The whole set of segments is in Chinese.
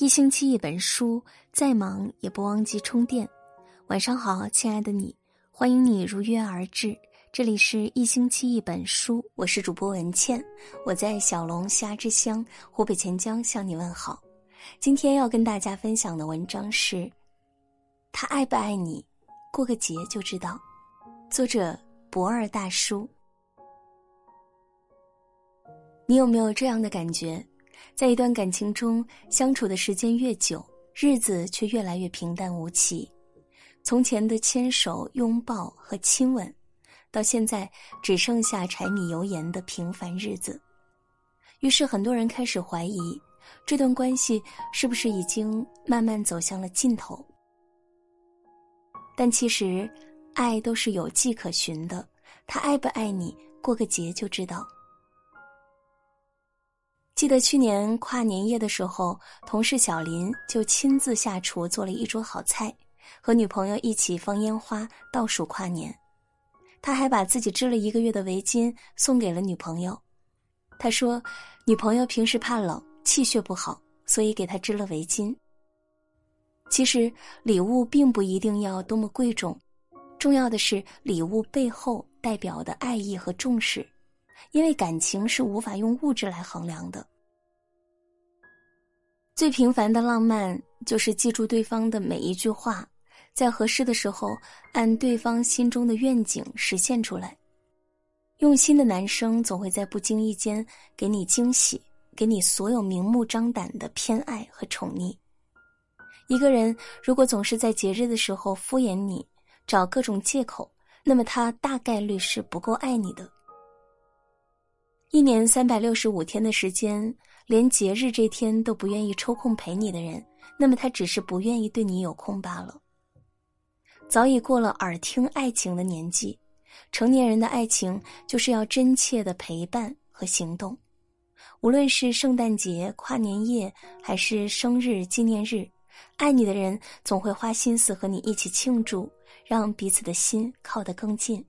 一星期一本书，再忙也不忘记充电。晚上好，亲爱的你，欢迎你如约而至。这里是一星期一本书，我是主播文倩，我在小龙虾之乡湖北潜江向你问好。今天要跟大家分享的文章是：他爱不爱你，过个节就知道。作者博二大叔。你有没有这样的感觉？在一段感情中相处的时间越久，日子却越来越平淡无奇。从前的牵手、拥抱和亲吻，到现在只剩下柴米油盐的平凡日子。于是很多人开始怀疑，这段关系是不是已经慢慢走向了尽头？但其实，爱都是有迹可循的。他爱不爱你，过个节就知道。记得去年跨年夜的时候，同事小林就亲自下厨做了一桌好菜，和女朋友一起放烟花倒数跨年。他还把自己织了一个月的围巾送给了女朋友。他说，女朋友平时怕冷，气血不好，所以给他织了围巾。其实礼物并不一定要多么贵重，重要的是礼物背后代表的爱意和重视。因为感情是无法用物质来衡量的。最平凡的浪漫就是记住对方的每一句话，在合适的时候按对方心中的愿景实现出来。用心的男生总会在不经意间给你惊喜，给你所有明目张胆的偏爱和宠溺。一个人如果总是在节日的时候敷衍你，找各种借口，那么他大概率是不够爱你的。一年三百六十五天的时间，连节日这天都不愿意抽空陪你的人，那么他只是不愿意对你有空罢了。早已过了耳听爱情的年纪，成年人的爱情就是要真切的陪伴和行动。无论是圣诞节、跨年夜，还是生日、纪念日，爱你的人总会花心思和你一起庆祝，让彼此的心靠得更近。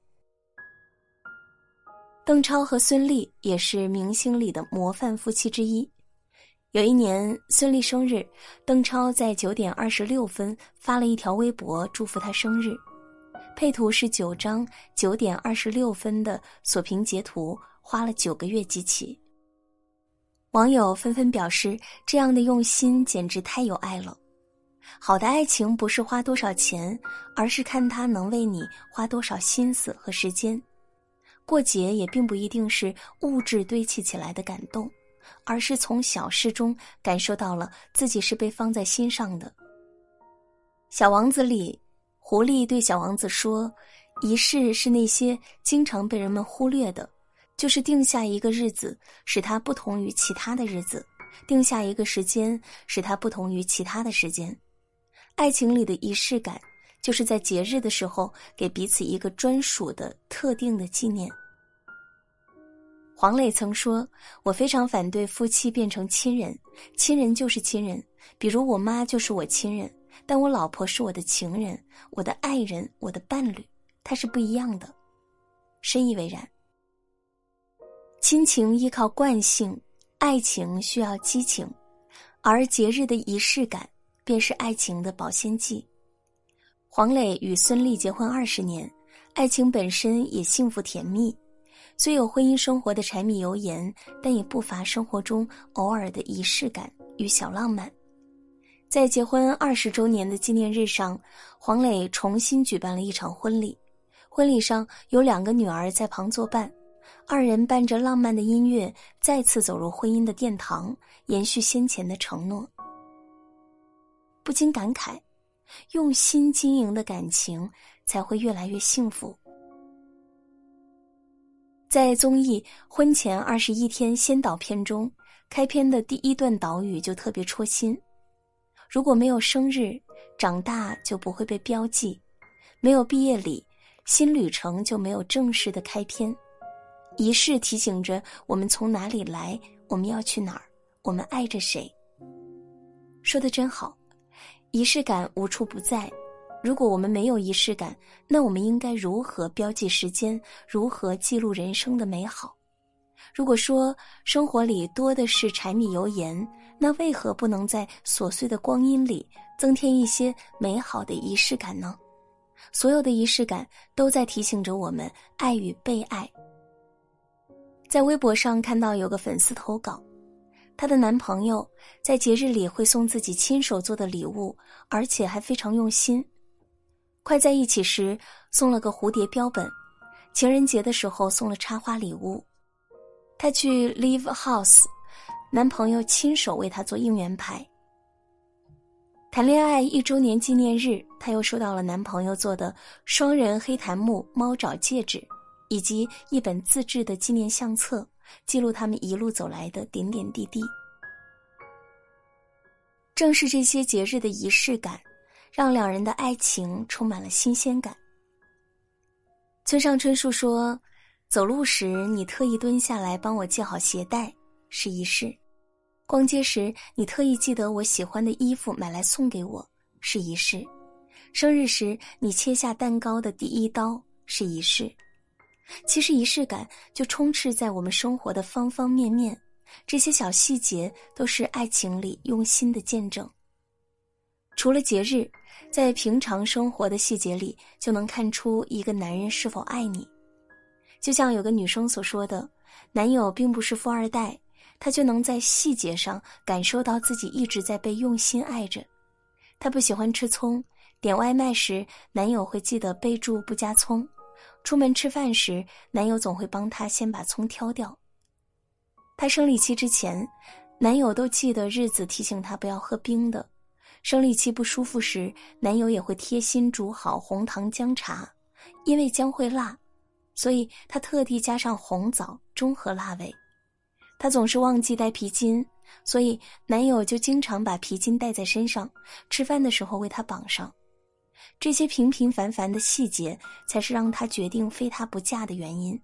邓超和孙俪也是明星里的模范夫妻之一。有一年孙俪生日，邓超在九点二十六分发了一条微博祝福她生日，配图是九张九点二十六分的锁屏截图，花了九个月集齐。网友纷纷表示，这样的用心简直太有爱了。好的爱情不是花多少钱，而是看他能为你花多少心思和时间。过节也并不一定是物质堆砌起来的感动，而是从小事中感受到了自己是被放在心上的。小王子里，狐狸对小王子说：“仪式是那些经常被人们忽略的，就是定下一个日子，使它不同于其他的日子；定下一个时间，使它不同于其他的时间。爱情里的仪式感。”就是在节日的时候给彼此一个专属的特定的纪念。黄磊曾说：“我非常反对夫妻变成亲人，亲人就是亲人，比如我妈就是我亲人，但我老婆是我的情人，我的爱人，我的伴侣，她是不一样的。”深以为然。亲情依靠惯性，爱情需要激情，而节日的仪式感便是爱情的保鲜剂。黄磊与孙俪结婚二十年，爱情本身也幸福甜蜜，虽有婚姻生活的柴米油盐，但也不乏生活中偶尔的仪式感与小浪漫。在结婚二十周年的纪念日上，黄磊重新举办了一场婚礼，婚礼上有两个女儿在旁作伴，二人伴着浪漫的音乐再次走入婚姻的殿堂，延续先前的承诺。不禁感慨。用心经营的感情才会越来越幸福。在综艺《婚前二十一天先导片》中，开篇的第一段导语就特别戳心：如果没有生日，长大就不会被标记；没有毕业礼，新旅程就没有正式的开篇。仪式提醒着我们从哪里来，我们要去哪儿，我们爱着谁。说的真好。仪式感无处不在，如果我们没有仪式感，那我们应该如何标记时间？如何记录人生的美好？如果说生活里多的是柴米油盐，那为何不能在琐碎的光阴里增添一些美好的仪式感呢？所有的仪式感都在提醒着我们爱与被爱。在微博上看到有个粉丝投稿，她的男朋友在节日里会送自己亲手做的礼物，而且还非常用心。快在一起时送了个蝴蝶标本，情人节的时候送了插花礼物。她去 Live House。男朋友亲手为她做应援牌。谈恋爱一周年纪念日，她又收到了男朋友做的双人黑檀木猫爪戒指，以及一本自制的纪念相册，记录他们一路走来的点点滴滴。正是这些节日的仪式感，让两人的爱情充满了新鲜感。村上春树说：“走路时你特意蹲下来帮我系好鞋带，是仪式。”逛街时，你特意记得我喜欢的衣服买来送给我，是仪式；生日时，你切下蛋糕的第一刀，是仪式。其实仪式感就充斥在我们生活的方方面面，这些小细节都是爱情里用心的见证。除了节日，在平常生活的细节里，就能看出一个男人是否爱你。就像有个女生所说的：“男友并不是富二代。”他就能在细节上感受到自己一直在被用心爱着。他不喜欢吃葱，点外卖时男友会记得备注不加葱；出门吃饭时，男友总会帮他先把葱挑掉。她生理期之前，男友都记得日子提醒她不要喝冰的；生理期不舒服时，男友也会贴心煮好红糖姜茶，因为姜会辣，所以他特地加上红枣中和辣味。她总是忘记带皮筋，所以男友就经常把皮筋带在身上，吃饭的时候为她绑上。这些平平凡凡的细节，才是让她决定非他不嫁的原因。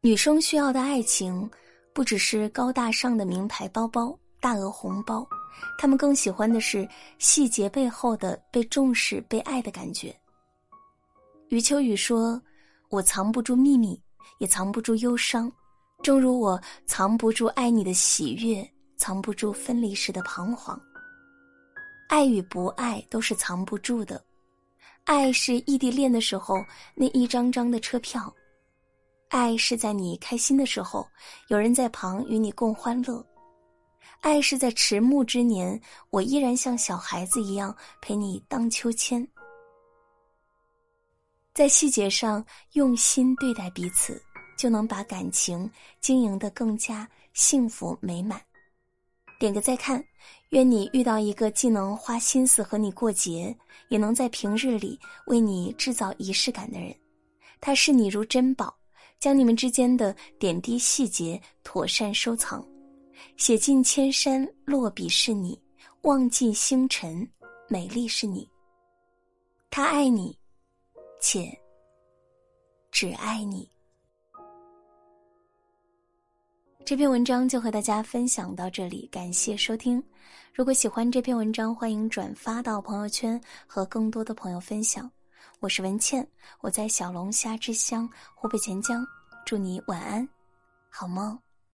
女生需要的爱情，不只是高大上的名牌包包、大额红包，她们更喜欢的是细节背后的被重视、被爱的感觉。余秋雨说：“我藏不住秘密。”也藏不住忧伤，正如我藏不住爱你的喜悦，藏不住分离时的彷徨。爱与不爱都是藏不住的，爱是异地恋的时候那一张张的车票，爱是在你开心的时候有人在旁与你共欢乐，爱是在迟暮之年我依然像小孩子一样陪你荡秋千。在细节上用心对待彼此。就能把感情经营得更加幸福美满。点个再看，愿你遇到一个既能花心思和你过节，也能在平日里为你制造仪式感的人。他视你如珍宝，将你们之间的点滴细节妥善收藏，写尽千山，落笔是你；望尽星辰，美丽是你。他爱你，且只爱你。这篇文章就和大家分享到这里，感谢收听。如果喜欢这篇文章，欢迎转发到朋友圈和更多的朋友分享。我是文倩，我在小龙虾之乡湖北潜江，祝你晚安，好梦。